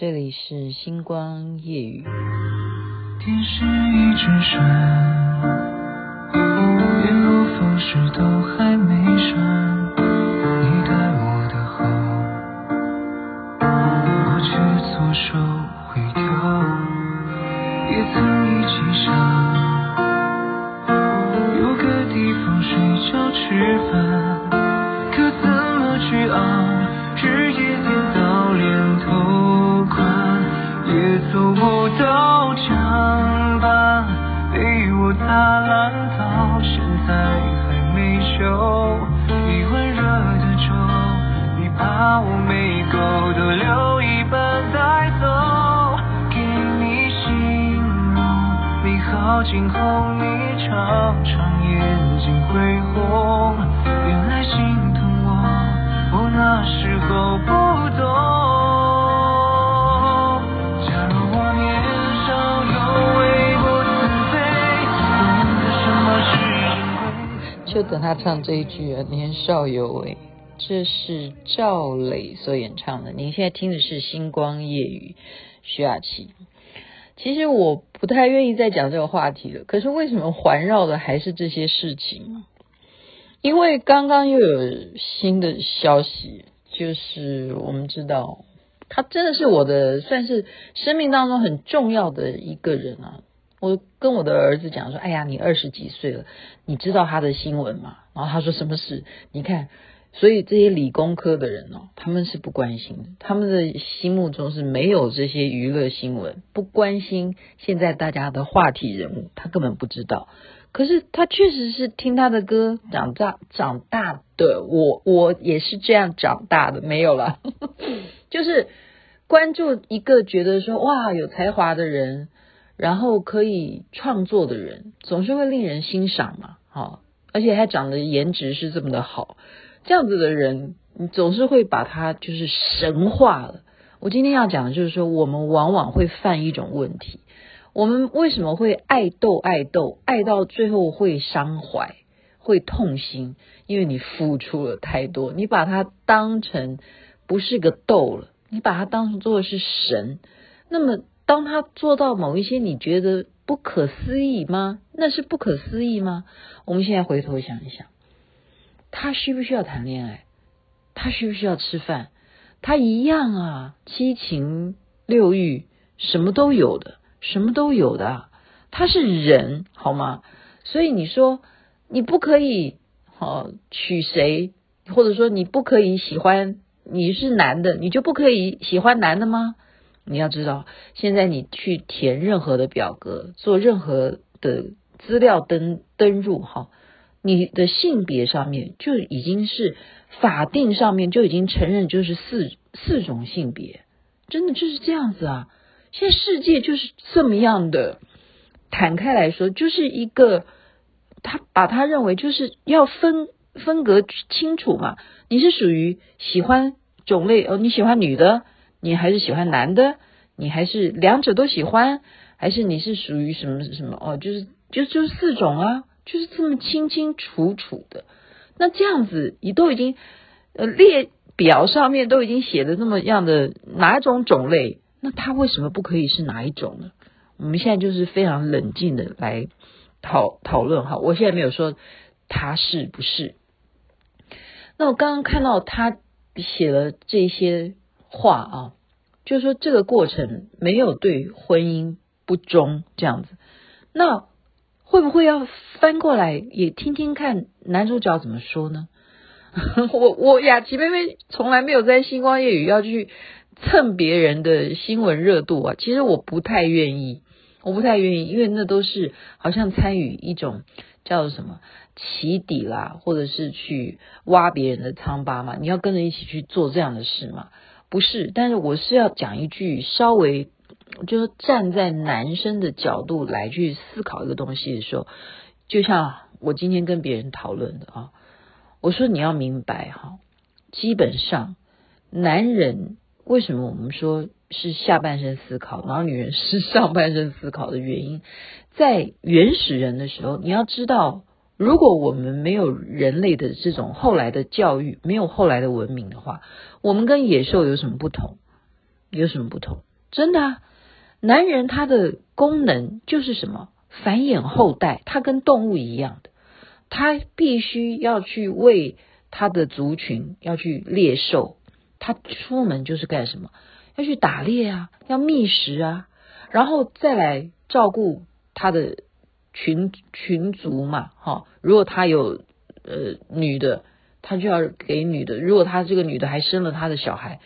这里是星光夜雨。天是一直闪，联络方式都还没删。你待我的好，我却左手挥掉。也曾一起想，有个地方睡觉吃饭，现在还没修。一碗热的粥，你怕我没够，多留一半带走，给你形容美好。今后你常常眼睛会红，原来心疼我。我那时候不懂，就等他唱这一句啊，年少有为，这是赵磊所演唱的。您现在听的是《星光夜雨》，徐雅琪。其实我不太愿意再讲这个话题了，可是为什么环绕的还是这些事情？因为刚刚又有新的消息，就是我们知道他真的是我的算是生命当中很重要的一个人啊。我跟我的儿子讲说：“哎呀，你二十几岁了，你知道他的新闻吗？”然后他说：“什么事？”你看，所以这些理工科的人哦，他们是不关心的，他们的心目中是没有这些娱乐新闻，不关心现在大家的话题人物，他根本不知道。可是他确实是听他的歌长大长大的，我我也是这样长大的，没有了，就是关注一个觉得说哇有才华的人，然后可以创作的人，总是会令人欣赏嘛，好，而且还长得颜值是这么的好，这样子的人，你总是会把他就是神化了。我今天要讲的就是说，我们往往会犯一种问题。我们为什么会爱斗爱斗，爱到最后会伤怀、会痛心？因为你付出了太多，你把它当成不是个斗了，你把它当成做是神。那么，当他做到某一些你觉得不可思议吗？那是不可思议吗？我们现在回头想一想，他需不需要谈恋爱？他需不需要吃饭？他一样啊，七情六欲什么都有的。什么都有的，他是人，好吗？所以你说你不可以好娶谁，或者说你不可以喜欢，你是男的，你就不可以喜欢男的吗？你要知道，现在你去填任何的表格，做任何的资料登登入，哈，你的性别上面就已经是法定上面就已经承认，就是四四种性别，真的就是这样子啊。现在世界就是这么样的，坦开来说，就是一个他把他认为就是要分分隔清楚嘛。你是属于喜欢种类哦，你喜欢女的，你还是喜欢男的，你还是两者都喜欢，还是你是属于什么什么哦？就是就就四种啊，就是这么清清楚楚的。那这样子你都已经呃列表上面都已经写的那么样的哪一种种类？那他为什么不可以是哪一种呢？我们现在就是非常冷静的来讨讨论哈。我现在没有说他是不是。那我刚刚看到他写了这些话啊，就是说这个过程没有对婚姻不忠这样子。那会不会要翻过来也听听看男主角怎么说呢？我我雅琪妹妹从来没有在星光夜语要去。蹭别人的新闻热度啊，其实我不太愿意，我不太愿意，因为那都是好像参与一种叫做什么起底啦，或者是去挖别人的疮疤嘛。你要跟着一起去做这样的事嘛？不是，但是我是要讲一句稍微，就是站在男生的角度来去思考一个东西的时候，就像我今天跟别人讨论的啊，我说你要明白哈，基本上男人。为什么我们说是下半身思考，然后女人是上半身思考的原因，在原始人的时候，你要知道，如果我们没有人类的这种后来的教育，没有后来的文明的话，我们跟野兽有什么不同？有什么不同？真的啊，男人他的功能就是什么？繁衍后代，他跟动物一样的，他必须要去为他的族群要去猎兽，他出门就是干什么？要去打猎啊，要觅食啊，然后再来照顾他的群群族嘛，哈。如果他有呃女的，他就要给女的；如果他这个女的还生了他的小孩，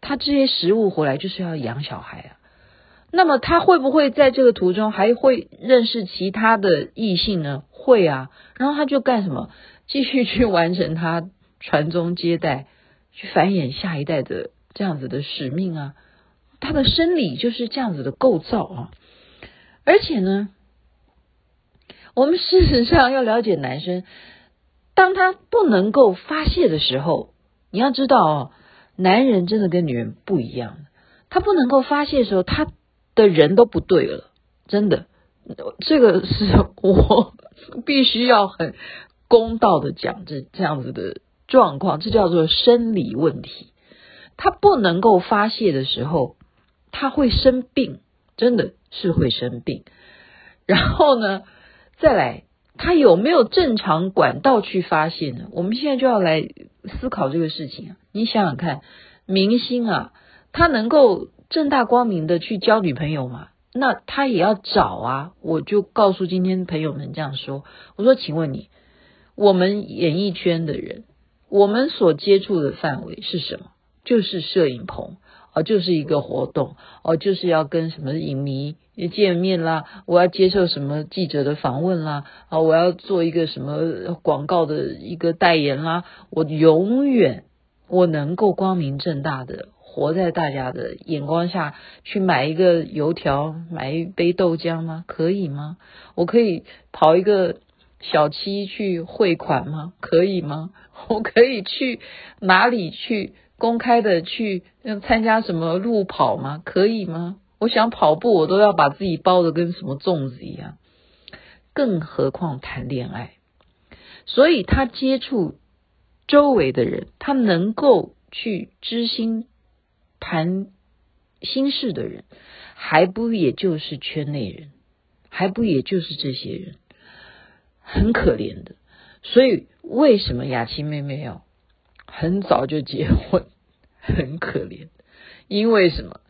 他这些食物回来就是要养小孩啊。那么他会不会在这个途中还会认识其他的异性呢？会啊，然后他就干什么？继续去完成他传宗接代、去繁衍下一代的。这样子的使命啊，他的生理就是这样子的构造啊，而且呢，我们事实上要了解男生，当他不能够发泄的时候，你要知道哦，男人真的跟女人不一样，他不能够发泄的时候，他的人都不对了，真的，这个是我 必须要很公道的讲这这样子的状况，这叫做生理问题。他不能够发泄的时候，他会生病，真的是会生病。然后呢，再来，他有没有正常管道去发泄呢？我们现在就要来思考这个事情。你想想看，明星啊，他能够正大光明的去交女朋友吗？那他也要找啊。我就告诉今天朋友们这样说：我说，请问你，我们演艺圈的人，我们所接触的范围是什么？就是摄影棚啊，就是一个活动哦，就是要跟什么影迷见面啦，我要接受什么记者的访问啦，啊，我要做一个什么广告的一个代言啦，我永远我能够光明正大的活在大家的眼光下去买一个油条，买一杯豆浆吗？可以吗？我可以跑一个小七去汇款吗？可以吗？我可以去哪里去？公开的去参加什么路跑吗？可以吗？我想跑步，我都要把自己包得跟什么粽子一样，更何况谈恋爱。所以他接触周围的人，他能够去知心谈心事的人，还不也就是圈内人，还不也就是这些人，很可怜的。所以为什么雅琪妹妹要？很早就结婚，很可怜。因为什么？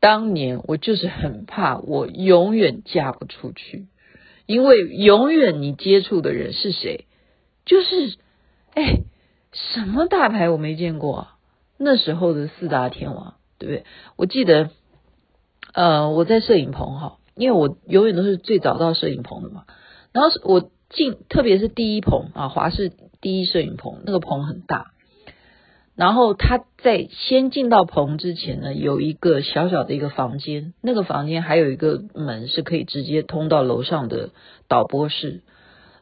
当年我就是很怕，我永远嫁不出去。因为永远你接触的人是谁？就是，哎，什么大牌我没见过啊？那时候的四大天王，对不对？我记得，呃，我在摄影棚哈，因为我永远都是最早到摄影棚的嘛。然后我进，特别是第一棚啊，华视第一摄影棚，那个棚很大。然后他在先进到棚之前呢，有一个小小的一个房间，那个房间还有一个门是可以直接通到楼上的导播室，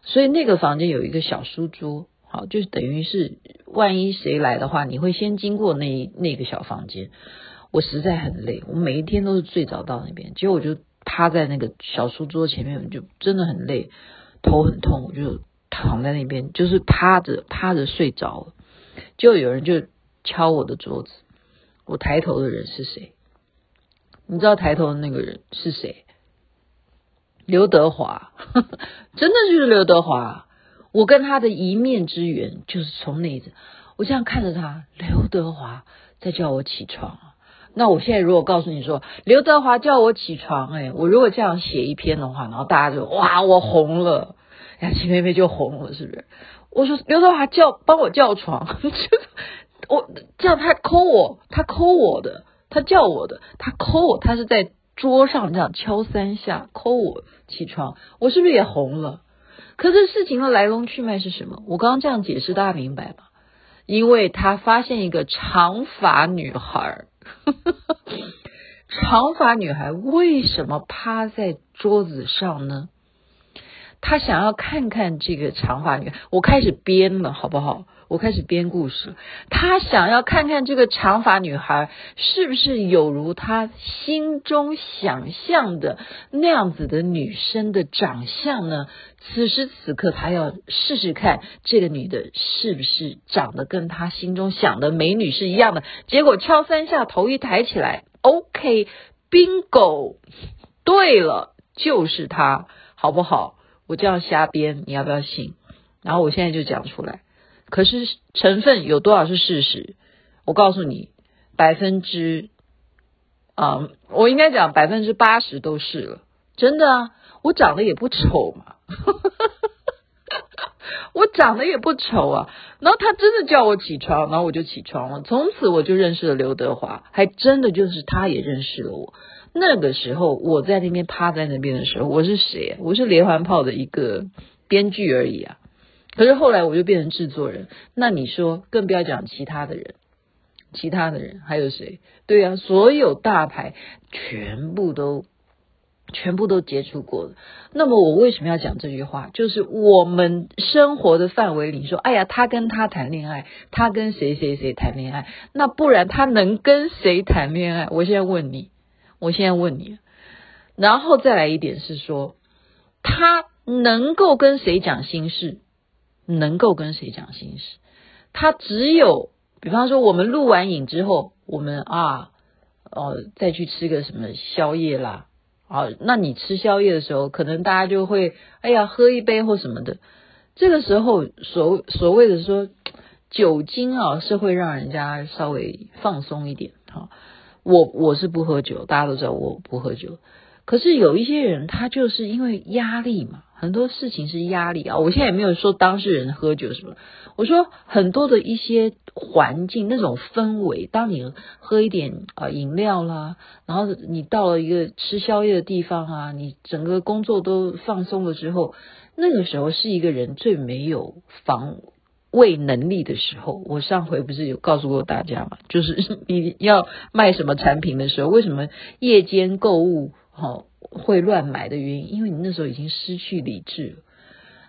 所以那个房间有一个小书桌，好，就是等于是万一谁来的话，你会先经过那那个小房间。我实在很累，我每一天都是最早到那边，结果我就趴在那个小书桌前面，就真的很累，头很痛，我就躺在那边，就是趴着趴着睡着了。就有人就敲我的桌子，我抬头的人是谁？你知道抬头的那个人是谁？刘德华，真的就是刘德华。我跟他的一面之缘就是从那一次，我这样看着他，刘德华在叫我起床。那我现在如果告诉你说刘德华叫我起床，哎，我如果这样写一篇的话，然后大家就哇，我红了，雅琪妹妹就红了，是不是？我说刘德华叫帮我叫床，我叫他抠我，他抠我的，他叫我的，他抠我，他是在桌上这样敲三下抠我起床，我是不是也红了？可是事情的来龙去脉是什么？我刚刚这样解释大家明白吗？因为他发现一个长发女孩，长发女孩为什么趴在桌子上呢？他想要看看这个长发女，我开始编了，好不好？我开始编故事。他想要看看这个长发女孩是不是有如他心中想象的那样子的女生的长相呢？此时此刻，他要试试看这个女的是不是长得跟他心中想的美女是一样的。结果敲三下，头一抬起来，OK，，bingo，对了，就是她，好不好？我这样瞎编，你要不要信？然后我现在就讲出来。可是成分有多少是事实？我告诉你，百分之啊、我应该讲百分之八十都是了。真的啊，我长得也不丑嘛，我长得也不丑啊。然后他真的叫我起床，然后我就起床了。从此我就认识了刘德华，还真的就是他也认识了我。那个时候我在那边趴在那边的时候，我是谁？我是连环炮的一个编剧而已啊。可是后来我就变成制作人，那你说更不要讲其他的人，其他的人还有谁？对啊，所有大牌全部都全部都接触过了。那么我为什么要讲这句话？就是我们生活的范围里说，哎呀，他跟他谈恋爱，他跟谁谁谁谈恋爱，那不然他能跟谁谈恋爱？我现在问你，我现在问你，然后再来一点是说，他能够跟谁讲心事？能够跟谁讲心事？他只有，比方说，我们录完影之后，我们啊，哦，再去吃个什么宵夜啦，啊，那你吃宵夜的时候，可能大家就会，哎呀，喝一杯或什么的。这个时候，所所谓的说酒精啊，是会让人家稍微放松一点。哈，我我是不喝酒，大家都知道我不喝酒。可是有一些人，他就是因为压力嘛。很多事情是压力啊！我现在也没有说当事人喝酒什么，我说很多的一些环境那种氛围，当你喝一点啊饮料啦，然后你到了一个吃宵夜的地方啊，你整个工作都放松了之后，那个时候是一个人最没有防卫能力的时候。我上回不是有告诉过大家嘛，就是 你要卖什么产品的时候，为什么夜间购物好？会乱买的原因，因为你那时候已经失去理智了。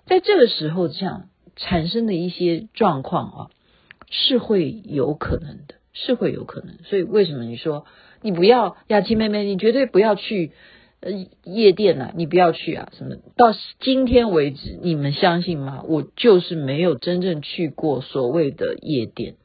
在这个时候，这样产生的一些状况啊，是会有可能的，是会有可能。所以为什么你说你不要雅琪妹妹，你绝对不要去呃夜店啊，你不要去啊？什么？到今天为止，你们相信吗？我就是没有真正去过所谓的夜店。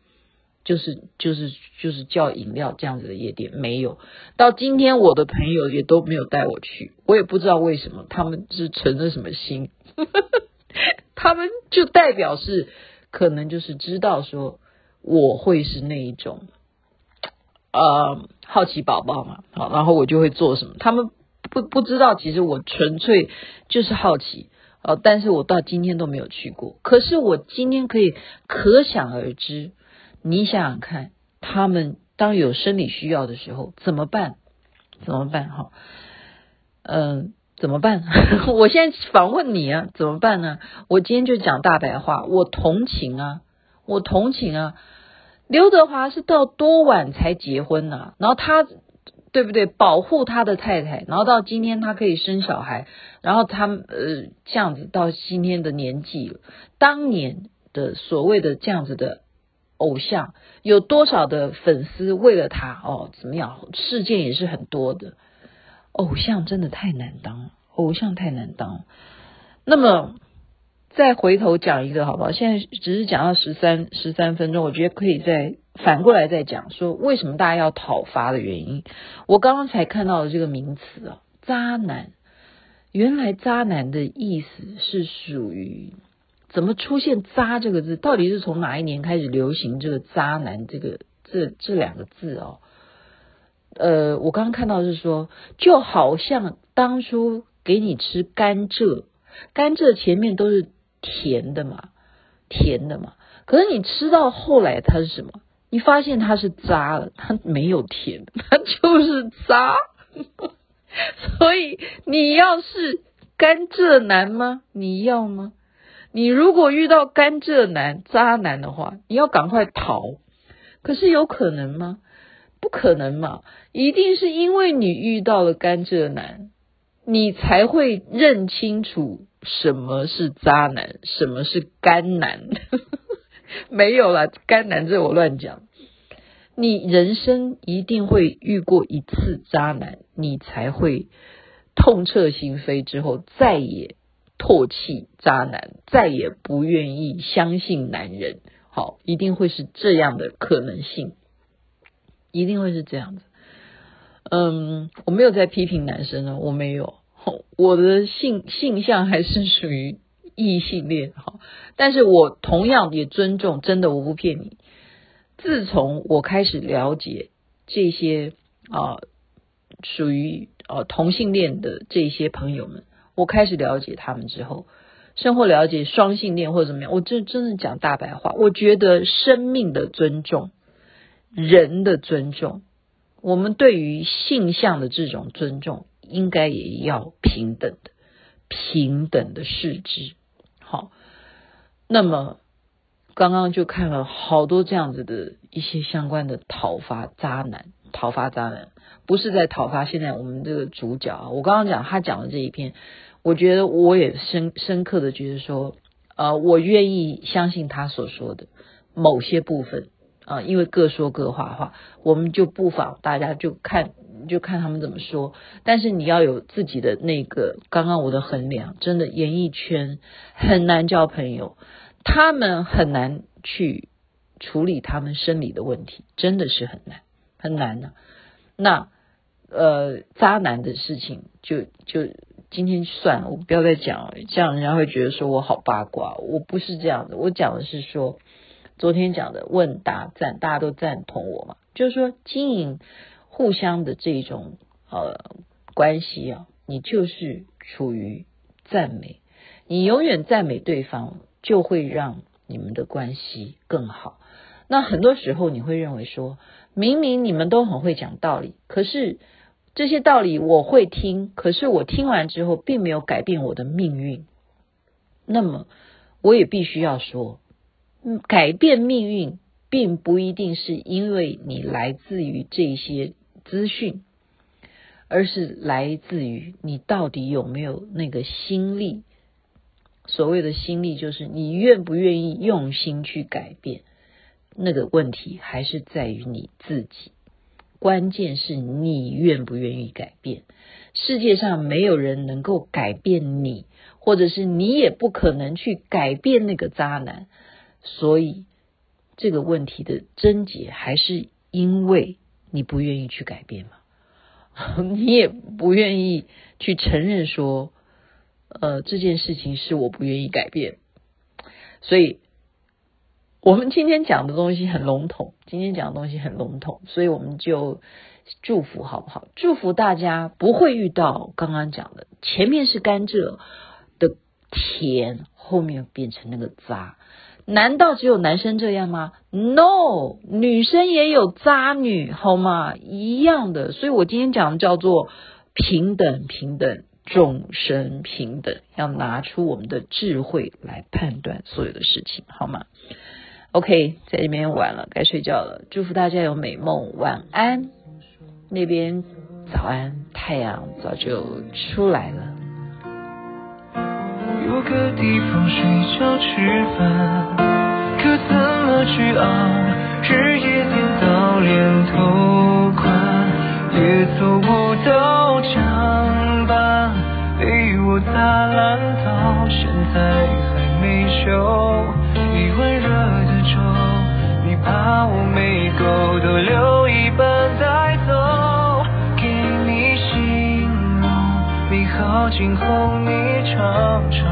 就是就是就是叫饮料这样子的夜店没有，到今天我的朋友也都没有带我去，我也不知道为什么，他们是存着什么心，他们就代表是可能就是知道说我会是那一种，呃，好奇宝宝嘛，好，然后我就会做什么，他们不不知道其实我纯粹就是好奇，呃，但是我到今天都没有去过，可是我今天可以可想而知。你想想看，他们当有生理需要的时候怎么办？怎么办？哈，嗯，怎么办？我现在访问你啊，怎么办呢？我今天就讲大白话，我同情啊，我同情啊。刘德华是到多晚才结婚呢、然后他对不对？保护他的太太，然后到今天他可以生小孩，然后他呃这样子到今天的年纪，当年的所谓的这样子的。偶像有多少的粉丝为了他哦？怎么样？事件也是很多的。偶像真的太难当，偶像太难当。那么再回头讲一个好不好？现在只是讲到十三十三分钟，我觉得可以再反过来再讲，说为什么大家要讨伐的原因。我刚刚才看到的这个名词啊，渣男。原来渣男的意思是属于。怎么出现“渣”这个字？到底是从哪一年开始流行这个“渣男”这个这这两个字哦？呃，我刚刚看到是说，就好像当初给你吃甘蔗，甘蔗前面都是甜的嘛，甜的嘛。可是你吃到后来它是什么？你发现它是渣了，它没有甜，它就是渣。所以你要是甘蔗男吗？你要吗？你如果遇到甘蔗男、渣男的话，你要赶快逃。可是有可能吗？不可能嘛！一定是因为你遇到了甘蔗男，你才会认清楚什么是渣男，什么是甘男。没有啦，甘男这我乱讲。你人生一定会遇过一次渣男，你才会痛彻心扉，之后再也。唾弃渣男，再也不愿意相信男人。好，一定会是这样的可能性，一定会是这样子。嗯，我没有在批评男生呢，我没有，我的性性向还是属于异性恋哈，但是我同样也尊重，真的我不骗你。自从我开始了解这些啊，属于呃同性恋的这些朋友们，我开始了解他们之后，生活了解双性恋或者怎么样，我这真的讲大白话，我觉得生命的尊重，人的尊重。我们对于性向的这种尊重，应该也要平等的、平等的视之。好，那么刚刚就看了好多这样子的一些相关的讨伐渣男、讨伐渣男，不是在讨伐现在我们这个主角啊。我刚刚讲他讲的这一篇，我觉得我也深深刻的觉得说，呃，我愿意相信他所说的某些部分。啊，因为各说各话话，我们就不妨大家就看 就看他们怎么说。但是你要有自己的那个，刚刚我的衡量，真的演艺圈很难交朋友，他们很难去处理他们生理的问题，真的是很难很难的、那呃，渣男的事情就就今天算了，我不要再讲了，这样人家会觉得说我好八卦。我不是这样的，我讲的是说。昨天讲的问答赞，大家都赞同我嘛？就是说经营互相的这种呃关系啊，你就是处于赞美，你永远赞美对方，就会让你们的关系更好。那很多时候你会认为说，明明你们都很会讲道理，可是这些道理我会听，可是我听完之后并没有改变我的命运。那么我也必须要说。嗯改变命运，并不一定是因为你来自于这些资讯，而是来自于你到底有没有那个心力。所谓的心力，就是你愿不愿意用心去改变。那个问题还是在于你自己，关键是你愿不愿意改变。世界上没有人能够改变你，或者是你也不可能去改变那个渣男。所以这个问题的症结还是因为你不愿意去改变嘛，你也不愿意去承认说，呃，这件事情是我不愿意改变。所以我们今天讲的东西很笼统，今天讲的东西很笼统，所以我们就祝福好不好？祝福大家不会遇到刚刚讲的，前面是甘蔗的甜，后面变成那个渣。难道只有男生这样吗？No，女生也有渣女，好吗？一样的。所以我今天讲的叫做平等，平等，众生平等，要拿出我们的智慧来判断所有的事情，好吗？OK，在这边晚了，该睡觉了。祝福大家有美梦，晚安。那边早安，太阳早就出来了。有个地方睡觉吃饭，可怎么去熬？日夜颠倒连头款，也走不到墙板，被我砸烂到现在还没修。够，都留一半带走，给你形容美好今后你常常。